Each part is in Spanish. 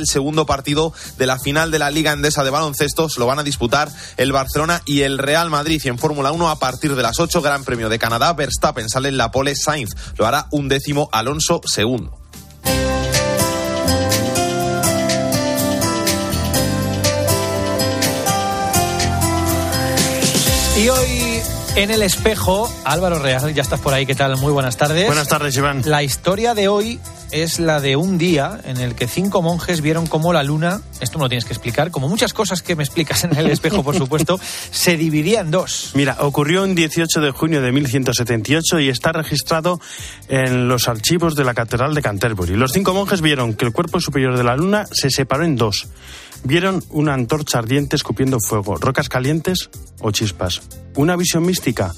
El segundo partido de la final de la Liga Endesa de Baloncesto lo van a disputar el Barcelona y el Real Madrid. Y en Fórmula 1 a partir de las 8, Gran Premio de Canadá, Verstappen sale en la pole Sainz. Lo hará un décimo Alonso segundo. Y hoy en el espejo, Álvaro Real, ya estás por ahí, ¿qué tal? Muy buenas tardes. Buenas tardes, Iván. La historia de hoy es la de un día en el que cinco monjes vieron cómo la luna, esto me lo tienes que explicar, como muchas cosas que me explicas en el espejo, por supuesto, se dividía en dos. Mira, ocurrió un 18 de junio de 1178 y está registrado en los archivos de la Catedral de Canterbury. Los cinco monjes vieron que el cuerpo superior de la luna se separó en dos. Vieron una antorcha ardiente escupiendo fuego, rocas calientes o chispas. Una visión mística.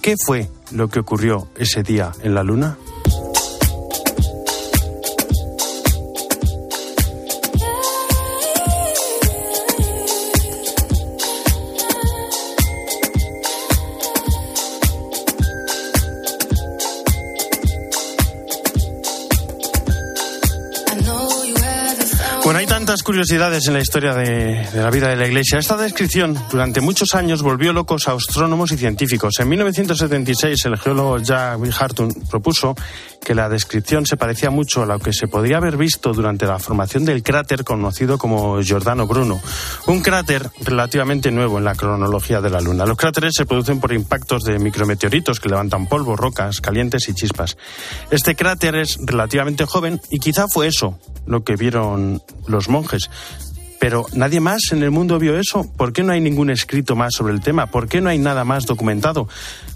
¿Qué fue lo que ocurrió ese día en la luna? Tantas curiosidades en la historia de, de, la vida de la Iglesia. Esta descripción durante muchos años volvió locos a astrónomos y científicos. En 1976 el geólogo Jack Hartung propuso que la descripción se parecía mucho a lo que se podría haber visto durante la formación del cráter conocido como Giordano Bruno, un cráter relativamente nuevo en la cronología de la Luna. Los cráteres se producen por impactos de micrometeoritos que levantan polvo, rocas calientes y chispas. Este cráter es relativamente joven y quizá fue eso lo que vieron los monjes. Pero nadie más en el mundo vio eso. ¿Por qué no hay ningún escrito más sobre el tema? ¿Por qué no hay nada más documentado?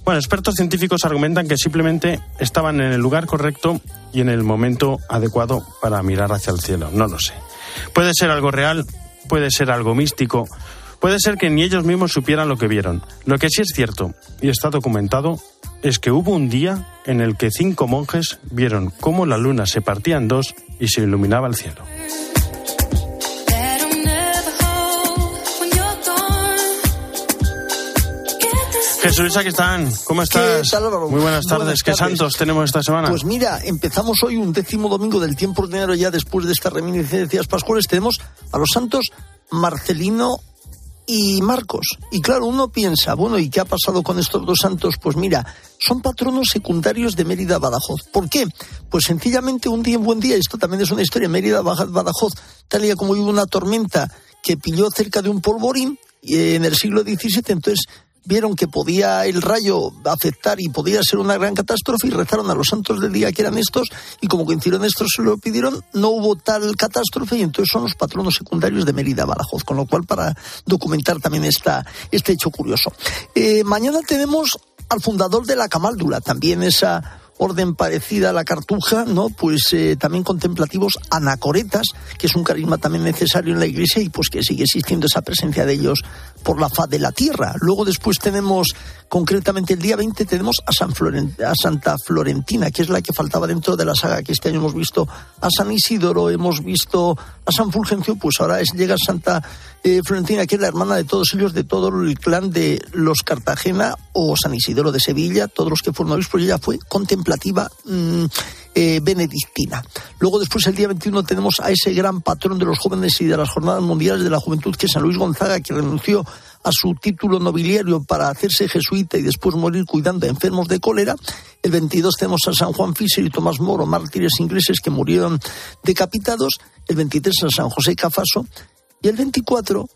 Bueno, expertos científicos argumentan que simplemente estaban en el lugar correcto y en el momento adecuado para mirar hacia el cielo. No lo sé. Puede ser algo real, puede ser algo místico, puede ser que ni ellos mismos supieran lo que vieron. Lo que sí es cierto, y está documentado, es que hubo un día en el que cinco monjes vieron cómo la luna se partía en dos y se iluminaba el cielo. Jesús, aquí están. ¿Cómo estás? ¿Qué tal, Muy buenas tardes. Buenas ¿Qué tardes. santos tenemos esta semana? Pues mira, empezamos hoy un décimo domingo del tiempo ordinario ya después de estas reminiscencias pascuales. Tenemos a los santos Marcelino y Marcos. Y claro, uno piensa, bueno, ¿y qué ha pasado con estos dos santos? Pues mira, son patronos secundarios de Mérida Badajoz. ¿Por qué? Pues sencillamente un día, un buen día, esto también es una historia, Mérida Badajoz, tal día como hubo una tormenta que pilló cerca de un polvorín en el siglo XVII, entonces vieron que podía el rayo afectar y podía ser una gran catástrofe y rezaron a los santos del día que eran estos y como coincidieron estos se lo pidieron, no hubo tal catástrofe y entonces son los patronos secundarios de Mérida Badajoz, con lo cual para documentar también esta, este hecho curioso. Eh, mañana tenemos al fundador de la Camaldula, también esa orden parecida a la cartuja, ¿no? Pues eh, también contemplativos anacoretas, que es un carisma también necesario en la iglesia y pues que sigue existiendo esa presencia de ellos por la faz de la tierra. Luego después tenemos, concretamente el día 20, tenemos a, San Santa Florentina, que es la que faltaba dentro de la saga que este año hemos visto a San Isidoro, hemos visto a San Fulgencio, pues ahora es, llega Santa eh, Florentina, que es la hermana de todos ellos, de todo el clan de los Cartagena o San Isidoro de Sevilla, todos los que fueron obispos, ella fue contemplativa mmm, eh, benedictina. Luego después el día 21 tenemos a ese gran patrón de los jóvenes y de las jornadas mundiales de la juventud, que es San Luis Gonzaga, que renunció a su título nobiliario para hacerse jesuita y después morir cuidando a enfermos de cólera. El 22 tenemos a San Juan Fisher y Tomás Moro, mártires ingleses que murieron decapitados. El 23 a San José Cafaso. Y el 24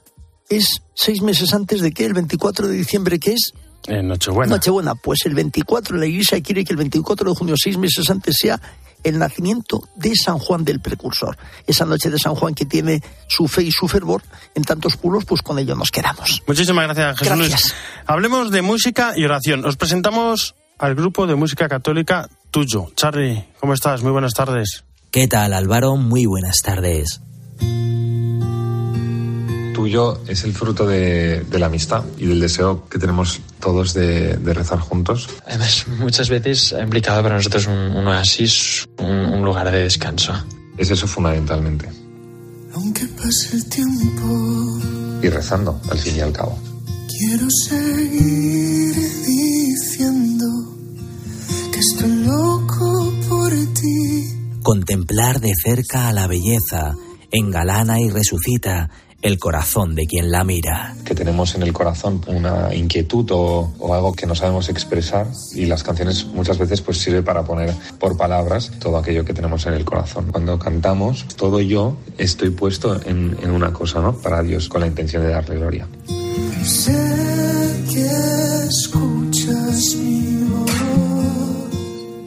es seis meses antes de que el 24 de diciembre, que es en Nochebuena. Nochebuena. Pues el 24, la Iglesia quiere que el 24 de junio, seis meses antes, sea el nacimiento de San Juan del Precursor. Esa noche de San Juan que tiene su fe y su fervor en tantos pueblos, pues con ello nos quedamos. Muchísimas gracias, Jesús Gracias. Luis. Hablemos de música y oración. Os presentamos al grupo de música católica Tuyo. Charlie, ¿cómo estás? Muy buenas tardes. ¿Qué tal, Álvaro? Muy buenas tardes. Tuyo es el fruto de, de la amistad y del deseo que tenemos todos de, de rezar juntos. Además, muchas veces ha implicado para nosotros un, un oasis, un, un lugar de descanso. Es eso fundamentalmente. Aunque pase el tiempo, Y rezando, al fin y al cabo. quiero seguir diciendo que estoy loco por ti. Contemplar de cerca a la belleza engalana y resucita el corazón de quien la mira. Que tenemos en el corazón una inquietud o, o, algo que no sabemos expresar y las canciones muchas veces pues sirve para poner por palabras todo aquello que tenemos en el corazón. Cuando cantamos, todo yo estoy puesto en, en una cosa, ¿no? Para Dios con la intención de darle gloria. Sé que escuchas mi voz.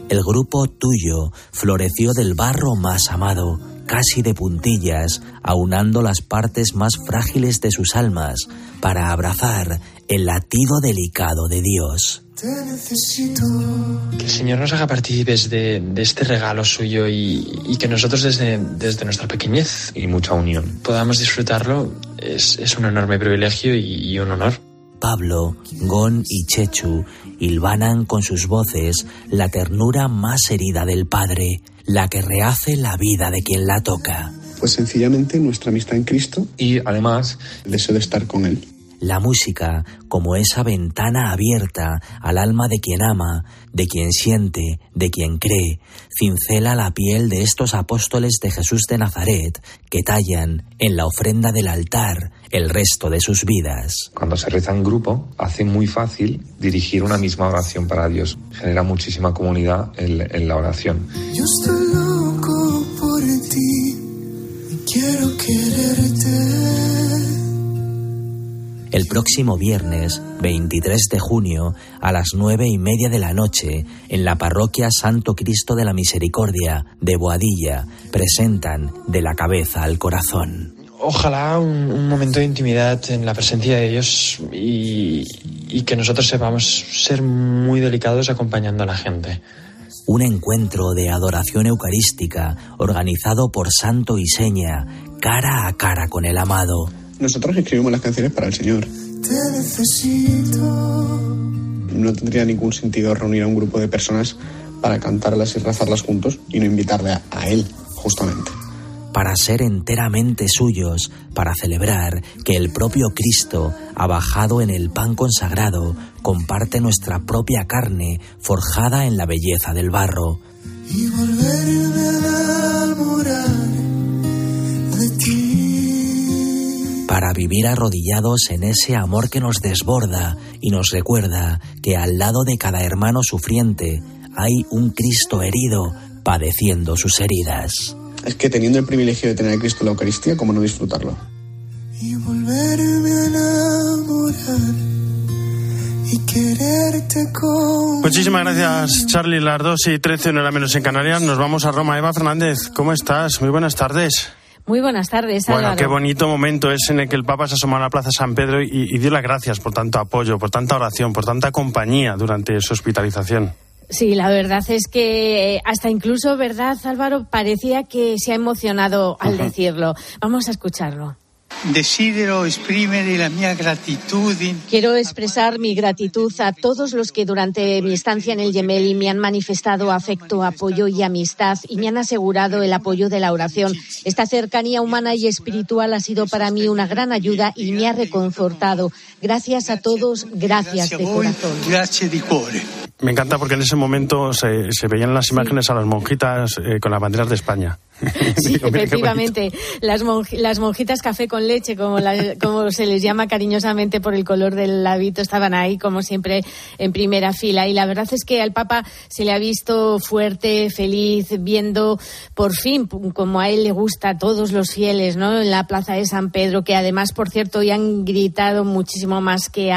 El grupo tuyo floreció del barro más amado, casi de puntillas, aunando las partes más frágiles de sus almas para abrazar el latido delicado de Dios. Te necesito. Que el Señor nos haga partícipes de, de este regalo suyo y, y que nosotros desde, desde, nuestra pequeñez y mucha unión podamos disfrutarlo es, es un enorme privilegio y, y un honor. Pablo, Gon y Chechu hilvanan con sus voces la ternura más herida del Padre, la que rehace la vida de quien la toca. Pues sencillamente nuestra amistad en Cristo y además el deseo de estar con Él. La música como esa ventana abierta al alma de quien ama, de quien siente, de quien cree, cincela la piel de estos apóstoles de Jesús de Nazaret que tallan en la ofrenda del altar el resto de sus vidas. Cuando se reza en grupo, hace muy fácil dirigir una misma oración para Dios. Genera muchísima comunidad en, en la oración. El próximo viernes, 23 de junio, a las nueve y media de la noche, en la parroquia Santo Cristo de la Misericordia de Boadilla, presentan de la cabeza al corazón. Ojalá un, un momento de intimidad en la presencia de Dios y, y que nosotros sepamos ser muy delicados acompañando a la gente un encuentro de adoración eucarística organizado por Santo y Seña, cara a cara con el amado. Nosotros escribimos las canciones para el Señor. Te necesito. No tendría ningún sentido reunir a un grupo de personas para cantarlas y rezarlas juntos y no invitarle a, a Él, justamente para ser enteramente suyos, para celebrar que el propio Cristo ha bajado en el pan consagrado, comparte nuestra propia carne forjada en la belleza del barro. Y volverme a enamorar Para vivir arrodillados en ese amor que nos desborda y nos recuerda que al lado de cada hermano sufriente hay un Cristo herido padeciendo sus heridas es que teniendo el privilegio de tener a Cristo en la Eucaristía, ¿cómo no disfrutarlo? Y volverme a enamorar y quererte con... Muchísimas gracias, Charlie. Las 2 y 13, no era menos en Canarias. Nos vamos a Roma. Eva Fernández, ¿cómo estás? Muy buenas tardes. Muy buenas tardes, Bueno, Álvaro. qué bonito momento es en el que el Papa se asoma a la Plaza San Pedro y, y dio las gracias por tanto apoyo, por tanta oración, por tanta compañía durante su hospitalización. Sí, la verdad es que hasta incluso, ¿verdad, Álvaro? Parecía que se ha emocionado al decirlo. Vamos a escucharlo. Desidero esprimere la mia gratitudine. Quiero expresar mi gratitud a todos los que durante mi estancia en el Gemelli me han manifestado afecto, apoyo y amistad y me han asegurado el apoyo de la oración. Esta cercanía humana y espiritual ha sido para mí una gran ayuda y me ha reconfortado. Gracias a todos, gracias de corazón. Di cuore. Me encanta porque en ese momento se, se veían las imágenes a las monjitas eh, con las banderas de España. Sí, Digo, efectivamente. Las, monj- las monjitas café con leche, como, la- como se les llama cariñosamente por el color del hábito, estaban ahí, como siempre, en primera fila. Y la verdad es que al Papa se le ha visto fuerte, feliz, viendo por fin, como a él le gusta a todos los fieles, ¿no? En la plaza de San Pedro, que además, por cierto, hoy han gritado muchísimo más que,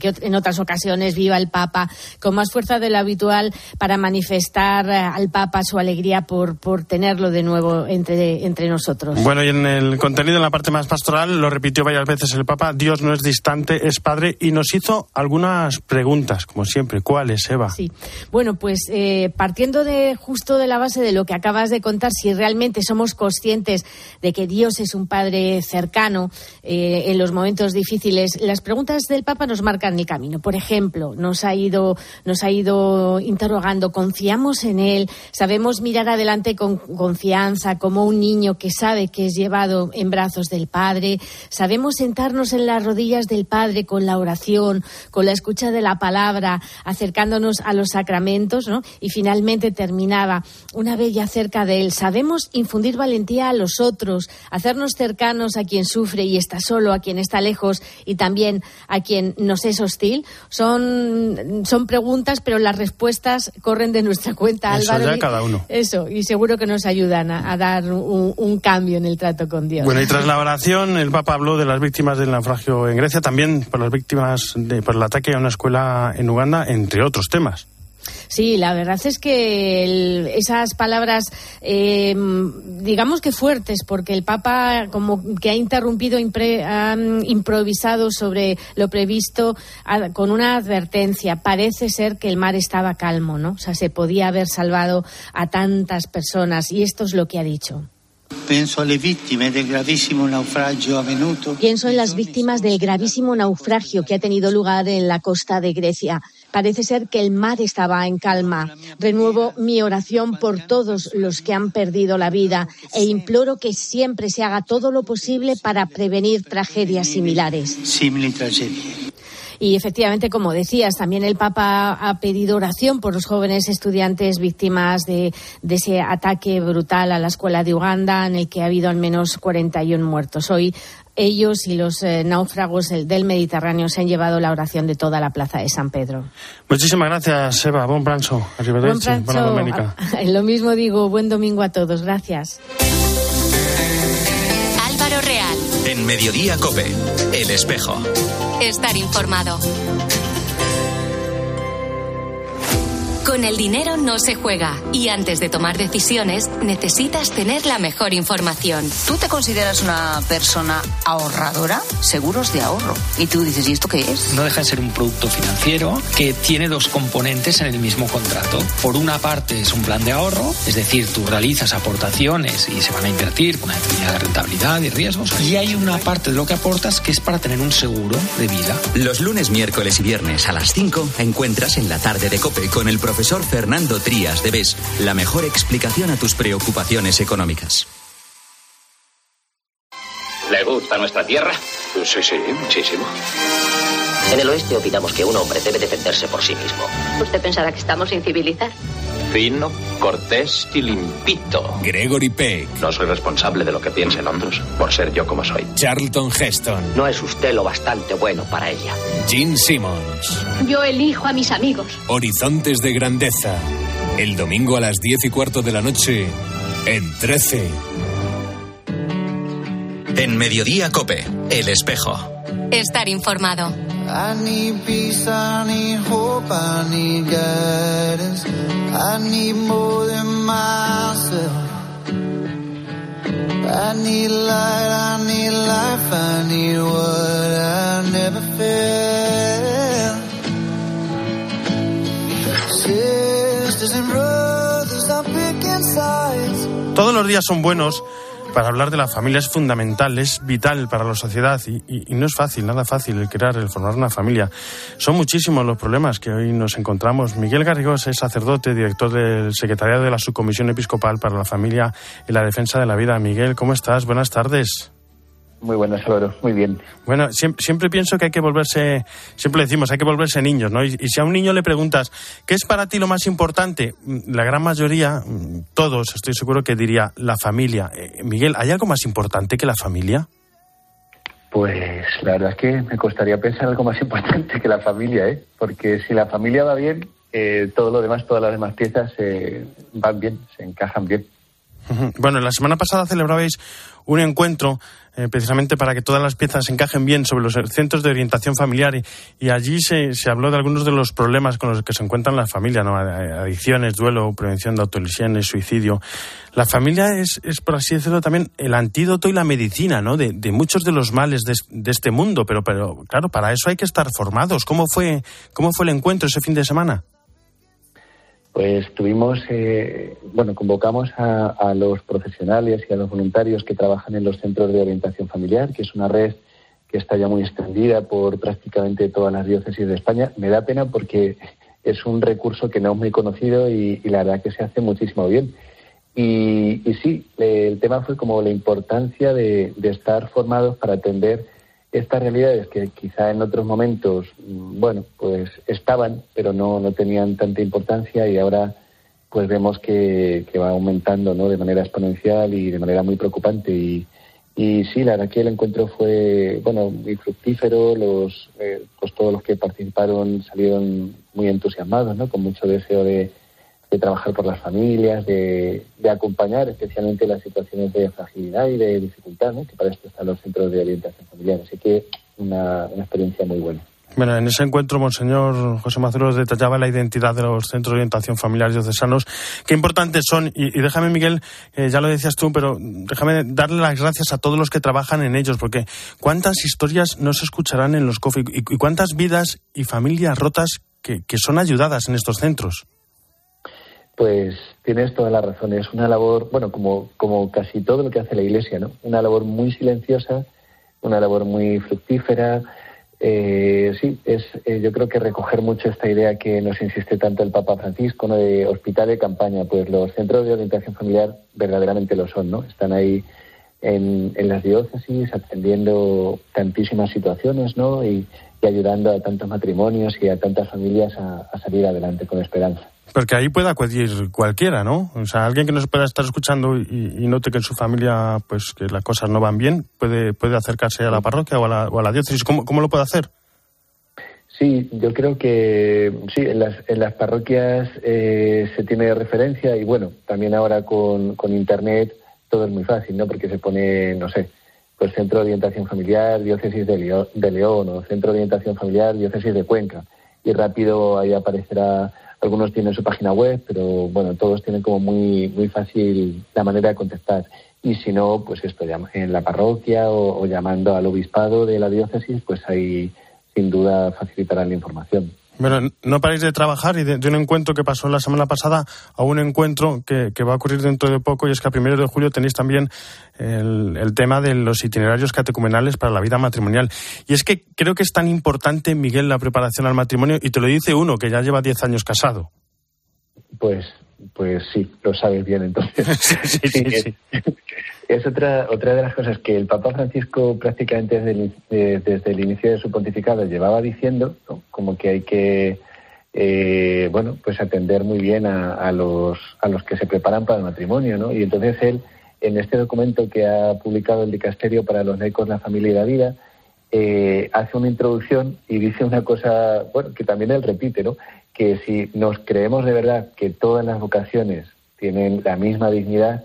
que en otras ocasiones, viva el Papa, con más fuerza de lo habitual para manifestar eh, al Papa su alegría por, por tenerlo de nuevo entre, entre nosotros. Bueno, y en el contenido, en la parte más pastoral, lo repitió varias veces el Papa, Dios no es distante, es Padre, y nos hizo algunas preguntas, como siempre. ¿Cuáles, Eva? Sí. Bueno, pues eh, partiendo de justo de la base de lo que acabas de contar, si realmente somos conscientes de que Dios es un Padre cercano eh, en los momentos difíciles, las preguntas del Papa nos marcan el camino. Por ejemplo, nos ha ido, nos ha ido interrogando, confiamos en Él, sabemos mirar adelante con confianza, como un niño que sabe que es llevado en brazos del Padre, sabemos sentarnos en las rodillas del Padre con la oración, con la escucha de la palabra, acercándonos a los sacramentos, ¿no? Y finalmente terminaba, una ya cerca de Él, sabemos infundir valentía a los otros, hacernos cercanos a quien sufre y está solo, a quien está lejos y también a quien nos es hostil. Son, son preguntas, pero las respuestas corren de nuestra cuenta, Eso Álvaro. ya cada uno. Eso, y seguro que nos ayudan a, dar un, un cambio en el trato con Dios. Bueno, y tras la oración, el Papa habló de las víctimas del naufragio en Grecia, también por las víctimas de, por el ataque a una escuela en Uganda, entre otros temas. Sí, la verdad es que esas palabras, eh, digamos que fuertes, porque el Papa como que ha interrumpido, ha improvisado sobre lo previsto con una advertencia. Parece ser que el mar estaba calmo, ¿no? O sea, se podía haber salvado a tantas personas y esto es lo que ha dicho. Pienso en las víctimas del gravísimo naufragio que ha tenido lugar en la costa de Grecia. Parece ser que el mar estaba en calma. Renuevo mi oración por todos los que han perdido la vida e imploro que siempre se haga todo lo posible para prevenir tragedias similares. Y efectivamente, como decías, también el Papa ha pedido oración por los jóvenes estudiantes víctimas de, de ese ataque brutal a la escuela de Uganda, en el que ha habido al menos 41 muertos. Hoy ellos y los eh, náufragos del, del Mediterráneo se han llevado la oración de toda la plaza de San Pedro. Muchísimas gracias, Eva. Bon pranzo. Buen pranzo. domenica. Lo mismo digo, buen domingo a todos. Gracias. Álvaro Real, En Mediodía Cope, El Espejo. Estar informado. Con el dinero no se juega y antes de tomar decisiones necesitas tener la mejor información. ¿Tú te consideras una persona ahorradora? Seguros de ahorro. Y tú dices, ¿y esto qué es? No deja de ser un producto financiero que tiene dos componentes en el mismo contrato. Por una parte es un plan de ahorro, es decir, tú realizas aportaciones y se van a invertir con una determinada rentabilidad y riesgos. Y hay una parte de lo que aportas que es para tener un seguro de vida. Los lunes, miércoles y viernes a las 5 encuentras en la tarde de Cope con el profesor Fernando Trías de BES la mejor explicación a tus preocupaciones económicas. ¿Le gusta nuestra tierra? Sí, sí, muchísimo. En el oeste opinamos que un hombre debe defenderse por sí mismo. ¿Usted pensará que estamos sin civilizar? Fino, cortés y limpito. Gregory Peck. No soy responsable de lo que piensen otros, por ser yo como soy. Charlton Heston. No es usted lo bastante bueno para ella. Gene Simmons. Yo elijo a mis amigos. Horizontes de Grandeza. El domingo a las diez y cuarto de la noche en 13. En Mediodía Cope, El Espejo. Estar informado. I need peace, I need hope, I need guidance. I need more than myself. I need light, I need life, I need what I never felt. Todos los días son buenos para hablar de la familia. Es fundamental, es vital para la sociedad y, no es fácil, nada fácil el crear, el formar una familia. Son muchísimos los problemas que hoy nos encontramos. Miguel Garrigós es sacerdote, director del secretariado de la Subcomisión Episcopal para la Familia y la Defensa de la Vida. Miguel, ¿cómo estás? Buenas tardes. Muy buenas, Álvaro. Muy bien. Bueno, siempre, siempre pienso que hay que volverse, siempre decimos, hay que volverse niños, ¿no? Y, y si a un niño le preguntas, ¿qué es para ti lo más importante? Mm, La gran mayoría, mm, todos, estoy seguro que diría la familia. Eh, Miguel, ¿hay algo más importante que la familia? Pues la verdad es que me costaría pensar algo más importante que la familia, ¿eh? Porque si la familia va bien, eh, todo lo demás, todas las demás piezas eh, van bien, se encajan bien. Bueno, la semana pasada celebrabais un encuentro eh, precisamente para que todas las piezas encajen bien sobre los centros de orientación familiar y, allí se, se habló de algunos de los problemas con los que se encuentran las familias, ¿no? Adicciones, duelo, prevención de autolesiones, suicidio. La familia es, es, por así decirlo, también el antídoto y la medicina, ¿no? De, de muchos de los males de, de este mundo, pero, pero claro, para eso hay que estar formados. ¿Cómo fue, cómo fue el encuentro ese fin de semana? Pues tuvimos, eh, bueno, convocamos a, a los profesionales y a los voluntarios que trabajan en los centros de orientación familiar, que es una red que está ya muy extendida por prácticamente todas las diócesis de España. Me da pena porque es un recurso que no es muy conocido y, la verdad que se hace muchísimo bien. Y, sí, el tema fue como la importancia de, estar formados para atender estas realidades que quizá en otros momentos, mm, bueno, pues estaban, pero no, no tenían tanta importancia y ahora pues vemos que, que va aumentando ¿no? de manera exponencial y de manera muy preocupante. Y, y sí, la verdad que el encuentro fue, bueno, muy fructífero, los, eh, pues todos los que participaron salieron muy entusiasmados, ¿no? Con mucho deseo de, de trabajar por las familias, de, acompañar especialmente las situaciones de fragilidad y de dificultad, ¿no? Que para esto están los centros de orientación familiar. Así que una, una experiencia muy buena. Bueno, en ese encuentro, Monseñor José Mazuros detallaba la identidad de los centros de orientación familiar diocesanos. Qué importantes son, y, déjame, Miguel, eh, ya lo decías tú, pero déjame darle las gracias a todos los que trabajan en ellos, porque cuántas historias no se escucharán en los COFI y, cuántas vidas y familias rotas que, son ayudadas en estos centros. Pues tienes toda la razón. Es una labor, bueno, como, como casi todo lo que hace la Iglesia, ¿no? Una labor muy silenciosa, una labor muy fructífera eh, sí, es, eh, yo creo que recoger mucho esta idea que nos insiste tanto el Papa Francisco, ¿no? de hospital de campaña, pues los centros de orientación familiar verdaderamente lo son, ¿no? Están ahí en, en las diócesis atendiendo tantísimas situaciones, ¿no? Y, ayudando a tantos matrimonios y a tantas familias a salir adelante con esperanza. Porque ahí puede acudir cualquiera, ¿no? O sea, alguien que no se pueda estar escuchando y, note que en su familia, pues, que las cosas no van bien, puede, puede acercarse a la parroquia o a la, o a la diócesis. ¿Cómo, ¿Cómo, lo puede hacer? Sí, yo creo que sí, en las, en las parroquias eh, se tiene referencia y bueno, también ahora con, con Internet todo es muy fácil, ¿no? Porque se pone, no sé, pues Centro de Orientación Familiar, Diócesis de de León o Centro de Orientación Familiar, Diócesis de Cuenca. Y rápido ahí aparecerá algunos tienen su página web, pero bueno, todos tienen como muy, muy fácil la manera de contestar. Y si no, pues esto, en la parroquia o, llamando al obispado de la diócesis, pues ahí sin duda facilitarán la información. Bueno, no paréis de trabajar y de, un encuentro que pasó la semana pasada a un encuentro que, va a ocurrir dentro de poco y es que a primero de julio tenéis también el, el, tema de los itinerarios catecumenales para la vida matrimonial. Y es que creo que es tan importante, Miguel, la preparación al matrimonio y te lo dice uno que ya lleva 10 años casado. Pues, pues sí, lo sabes bien entonces. sí, sí, sí. Es otra, otra de las cosas que el Papa Francisco prácticamente desde el, desde el inicio de su pontificado llevaba diciendo, como que hay que eh, bueno, pues atender muy bien a, los, a los que se preparan para el matrimonio, ¿no? Y entonces él, en este documento que ha publicado el Dicasterio para los laicos, la familia y la vida, eh, hace una introducción y dice una cosa, bueno, que también él repite, ¿no? Que si nos creemos de verdad que todas las vocaciones tienen la misma dignidad,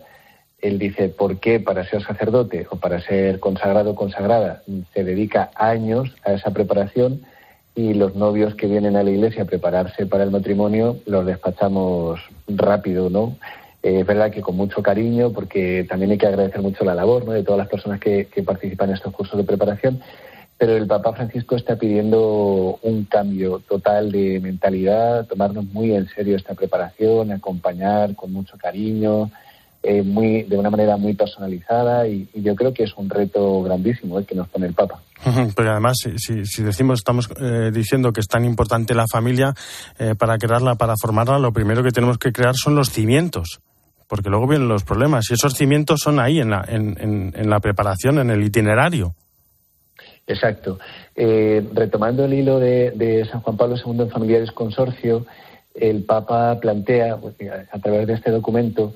él dice, ¿por qué para ser sacerdote o para ser consagrado consagrada se dedica años a esa preparación y los novios que vienen a la iglesia a prepararse para el matrimonio los despachamos rápido, ¿no? Eh, es verdad que con mucho cariño, porque también hay que agradecer mucho la labor ¿no? de todas las personas que, que participan en estos cursos de preparación, pero el Papa Francisco está pidiendo un cambio total de mentalidad, tomarnos muy en serio esta preparación, acompañar con mucho cariño, eh, muy, de una manera muy personalizada y, yo creo que es un reto grandísimo el eh, que nos pone el Papa. Pero además, si, decimos, estamos eh, diciendo que es tan importante la familia, para crearla, para formarla, lo primero que tenemos que crear son los cimientos porque luego vienen los problemas y esos cimientos son ahí en la, en, en, la preparación, en el itinerario. Exacto. retomando el hilo de, de, San Juan Pablo II en Familiares Consorcio, el Papa plantea, pues, a través de este documento,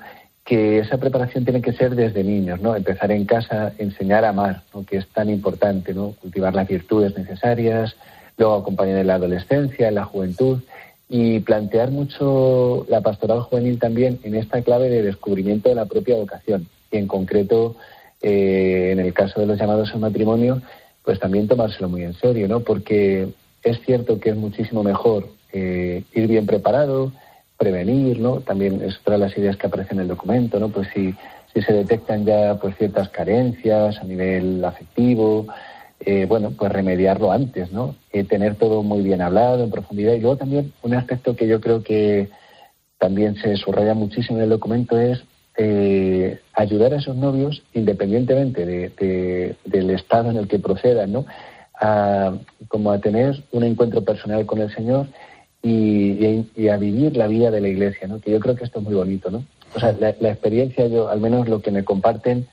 que esa preparación tiene que ser desde niños, ¿no? Empezar en casa, enseñar a amar, que es tan importante, ¿no? Cultivar las virtudes necesarias, luego acompañar en la adolescencia, en la juventud y plantear mucho la pastoral juvenil también en esta clave de descubrimiento de la propia vocación y en concreto eh, en el caso de los llamados al matrimonio, pues también tomárselo muy en serio, ¿no? Porque es cierto que es muchísimo mejor eh, ir bien preparado, prevenir, ¿no? También es otra de las ideas que aparecen en el documento, ¿no? Pues si, si se detectan ya pues ciertas carencias a nivel afectivo, eh, bueno, pues remediarlo antes, ¿no? Eh, tener todo muy bien hablado, en profundidad. Y luego también un aspecto que yo creo que también se subraya muchísimo en el documento es eh, ayudar a esos novios, independientemente de, del estado en el que procedan, ¿no? A, como a tener un encuentro personal con el Señor y, y, a vivir la vida de la iglesia, ¿no? Que yo creo que esto es muy bonito, ¿no? O sea, la, experiencia, yo, al menos lo que me comparten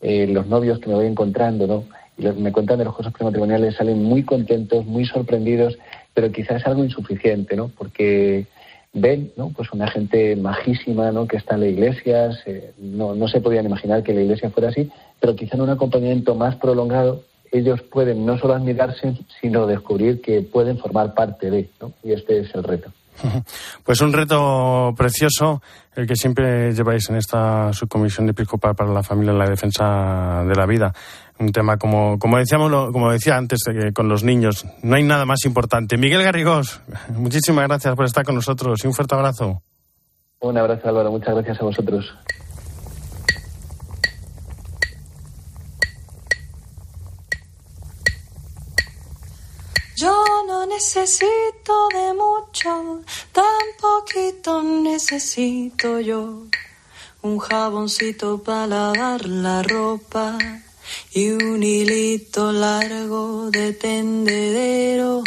eh, los novios que me voy encontrando, ¿no? Y me cuentan de los cosas prematrimoniales, salen muy contentos, muy sorprendidos, pero quizás algo insuficiente, ¿no? Porque ven, ¿no? Pues una gente majísima, ¿no? Que está en la iglesia, no, no se podían imaginar que la iglesia fuera así, pero quizá en un acompañamiento más prolongado ellos pueden no solo admirarse, sino descubrir que pueden formar parte de, ¿no? Y este es el reto. Pues un reto precioso el que siempre lleváis en esta subcomisión episcopal para la familia en la defensa de la vida. Un tema como, como decíamos, como decía antes con los niños, no hay nada más importante. Miguel Garrigós, muchísimas gracias por estar con nosotros y un fuerte abrazo. Un abrazo Álvaro, muchas gracias a vosotros. Yo no necesito de mucho, tan poquito necesito yo. Un jaboncito para lavar la ropa y un hilito largo de tendedero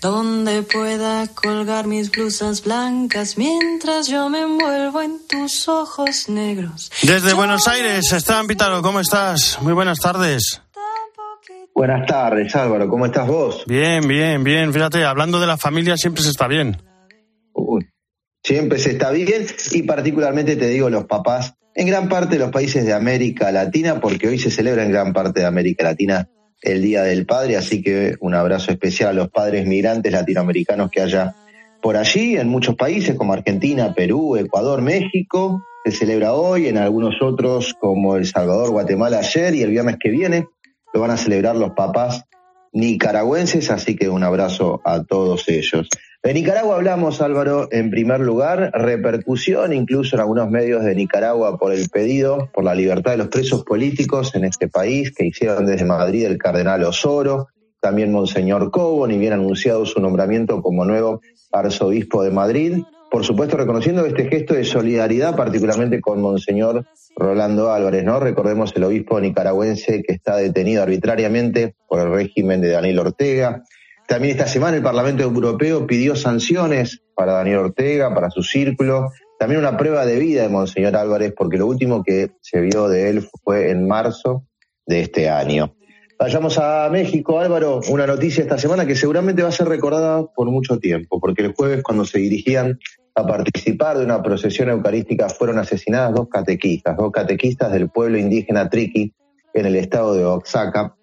donde pueda colgar mis blusas blancas mientras yo me envuelvo en tus ojos negros. Desde Buenos Aires, Esteban Pitaro, ¿cómo estás? Muy buenas tardes. Buenas tardes, Álvaro. ¿Cómo estás vos? Bien, bien, bien. Fíjate, hablando de la familia siempre se está bien. siempre se está bien y particularmente te digo los papás en gran parte de los países de América Latina, porque hoy se celebra en gran parte de América Latina el Día del Padre, así que un abrazo especial a los padres migrantes latinoamericanos que haya por allí, en muchos países como Argentina, Perú, Ecuador, México, se celebra hoy, en algunos otros como El Salvador, Guatemala ayer y el viernes que viene lo van a celebrar los papás nicaragüenses, así que un abrazo a todos ellos. De Nicaragua hablamos, Álvaro, en primer lugar, repercusión incluso en algunos medios de Nicaragua por el pedido por la libertad de los presos políticos en este país que hicieron desde Madrid el cardenal Osoro, también Monseñor Cobo, ni bien anunciado su nombramiento como nuevo arzobispo de Madrid. Por supuesto, reconociendo este gesto de solidaridad, particularmente con Monseñor Rolando Álvarez, ¿no? Recordemos el obispo nicaragüense que está detenido arbitrariamente por el régimen de Daniel Ortega. También esta semana el Parlamento Europeo pidió sanciones para Daniel Ortega, para su círculo. También una prueba de vida de Monseñor Álvarez, porque lo último que se vio de él fue en marzo de este año. Vayamos a México, Álvaro, una noticia esta semana que seguramente va a ser recordada por mucho tiempo, porque el jueves cuando se dirigían a participar de una procesión eucarística fueron asesinadas dos catequistas, dos catequistas del pueblo indígena Triqui en el estado de Oaxaca,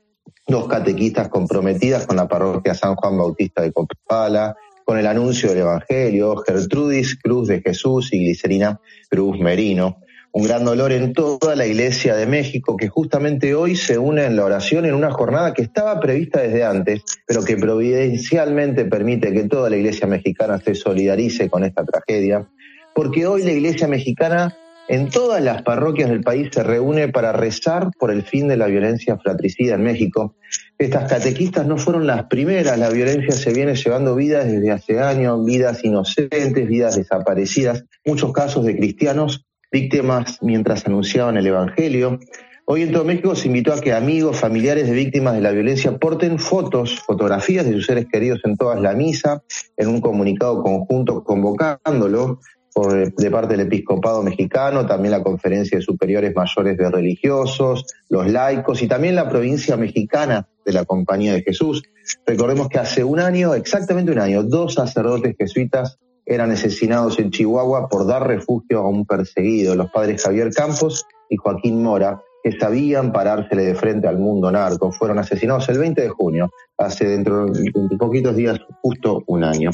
dos catequistas comprometidas con la parroquia San Juan Bautista de Copala, con el anuncio del Evangelio, Gertrudis Cruz de Jesús y Glicerina Cruz Merino un gran dolor en toda la Iglesia de México, que justamente hoy se une en la oración en una jornada que estaba prevista desde antes, pero que providencialmente permite que toda la Iglesia mexicana se solidarice con esta tragedia, porque hoy la Iglesia mexicana en todas las parroquias del país se reúne para rezar por el fin de la violencia fratricida en México. Estas catequistas no fueron las primeras, la violencia se viene llevando vidas desde hace años, vidas inocentes, vidas desaparecidas, muchos casos de cristianos víctimas mientras anunciaban el Evangelio. Hoy en todo México se invitó a que amigos, familiares de víctimas de la violencia porten fotos, fotografías de sus seres queridos en todas la misa, en un comunicado conjunto convocándolo por, de parte del episcopado mexicano, también la Conferencia de Superiores Mayores de Religiosos, los laicos y también la provincia mexicana de la Compañía de Jesús. Recordemos que hace un año, exactamente un año, dos sacerdotes jesuitas eran asesinados en Chihuahua por dar refugio a un perseguido, los padres Javier Campos y Joaquín Mora, que sabían parársele de frente al mundo narco. Fueron asesinados el 20 de junio, hace dentro de poquitos días, justo un año.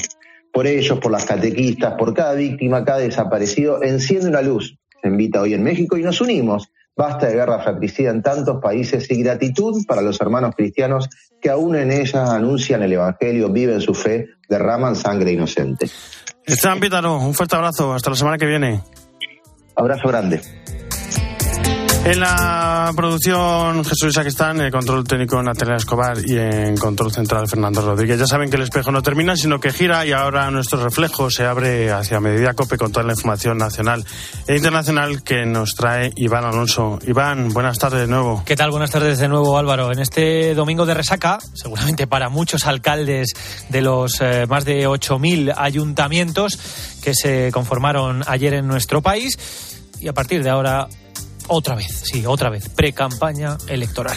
Por ellos, por las catequistas, por cada víctima, cada desaparecido, enciende una luz. Se invita hoy en México y nos unimos. Basta de guerra fratricida en tantos países y gratitud para los hermanos cristianos que aún en ellas anuncian el Evangelio, viven su fe, derraman sangre inocente. Esteban Pítaro, un fuerte abrazo. Hasta la semana que viene. Abrazo grande. En la producción Jesús Saquistán, en el control técnico Natalia Escobar y en control central Fernando Rodríguez. Ya saben que el espejo no termina, sino que gira y ahora nuestro reflejo se abre hacia Medida Cope con toda la información nacional e internacional que nos trae Iván Alonso. Iván, buenas tardes de nuevo. ¿Qué tal? Buenas tardes de nuevo, Álvaro. En este domingo de resaca, seguramente para muchos alcaldes de los eh, más de 8.000 ayuntamientos que se conformaron ayer en nuestro país y a partir de ahora otra vez, sí, otra vez, pre-campaña electoral.